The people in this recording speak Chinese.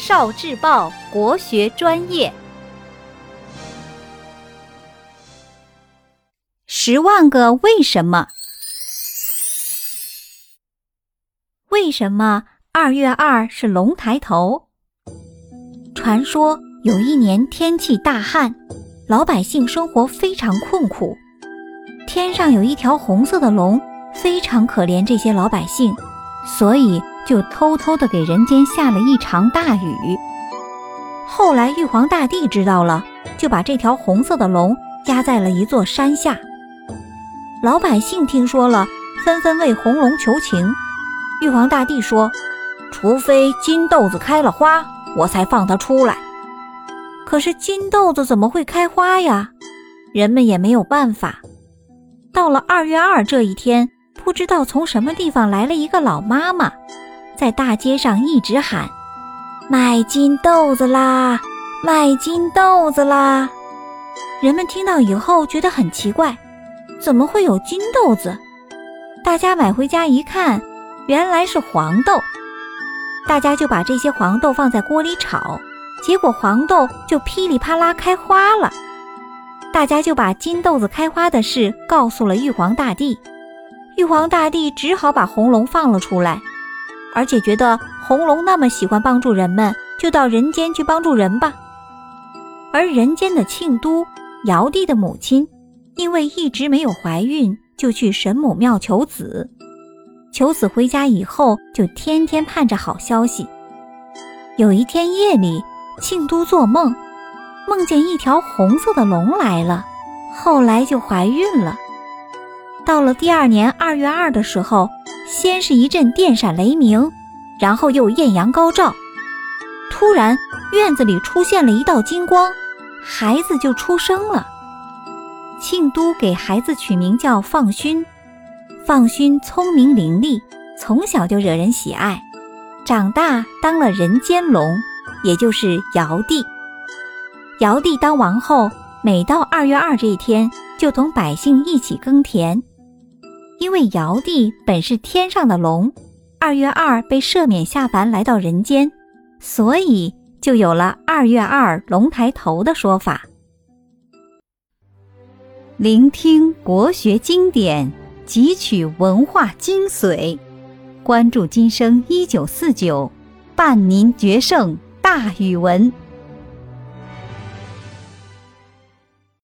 少智报国学专业，十万个为什么？为什么二月二是龙抬头？传说有一年天气大旱，老百姓生活非常困苦，天上有一条红色的龙，非常可怜这些老百姓，所以。就偷偷的给人间下了一场大雨。后来玉皇大帝知道了，就把这条红色的龙压在了一座山下。老百姓听说了，纷纷为红龙求情。玉皇大帝说：“除非金豆子开了花，我才放它出来。”可是金豆子怎么会开花呀？人们也没有办法。到了二月二这一天，不知道从什么地方来了一个老妈妈。在大街上一直喊：“卖金豆子啦，卖金豆子啦！”人们听到以后觉得很奇怪，怎么会有金豆子？大家买回家一看，原来是黄豆。大家就把这些黄豆放在锅里炒，结果黄豆就噼里啪啦开花了。大家就把金豆子开花的事告诉了玉皇大帝，玉皇大帝只好把红龙放了出来。而且觉得红龙那么喜欢帮助人们，就到人间去帮助人吧。而人间的庆都尧帝的母亲，因为一直没有怀孕，就去神母庙求子。求子回家以后，就天天盼着好消息。有一天夜里，庆都做梦，梦见一条红色的龙来了，后来就怀孕了。到了第二年二月二的时候。先是一阵电闪雷鸣，然后又艳阳高照。突然，院子里出现了一道金光，孩子就出生了。庆都给孩子取名叫放勋。放勋聪明伶俐，从小就惹人喜爱，长大当了人间龙，也就是尧帝。尧帝当王后，每到二月二这一天，就同百姓一起耕田。因为尧帝本是天上的龙，二月二被赦免下凡来到人间，所以就有了“二月二龙抬头”的说法。聆听国学经典，汲取文化精髓，关注今生一九四九，伴您决胜大语文。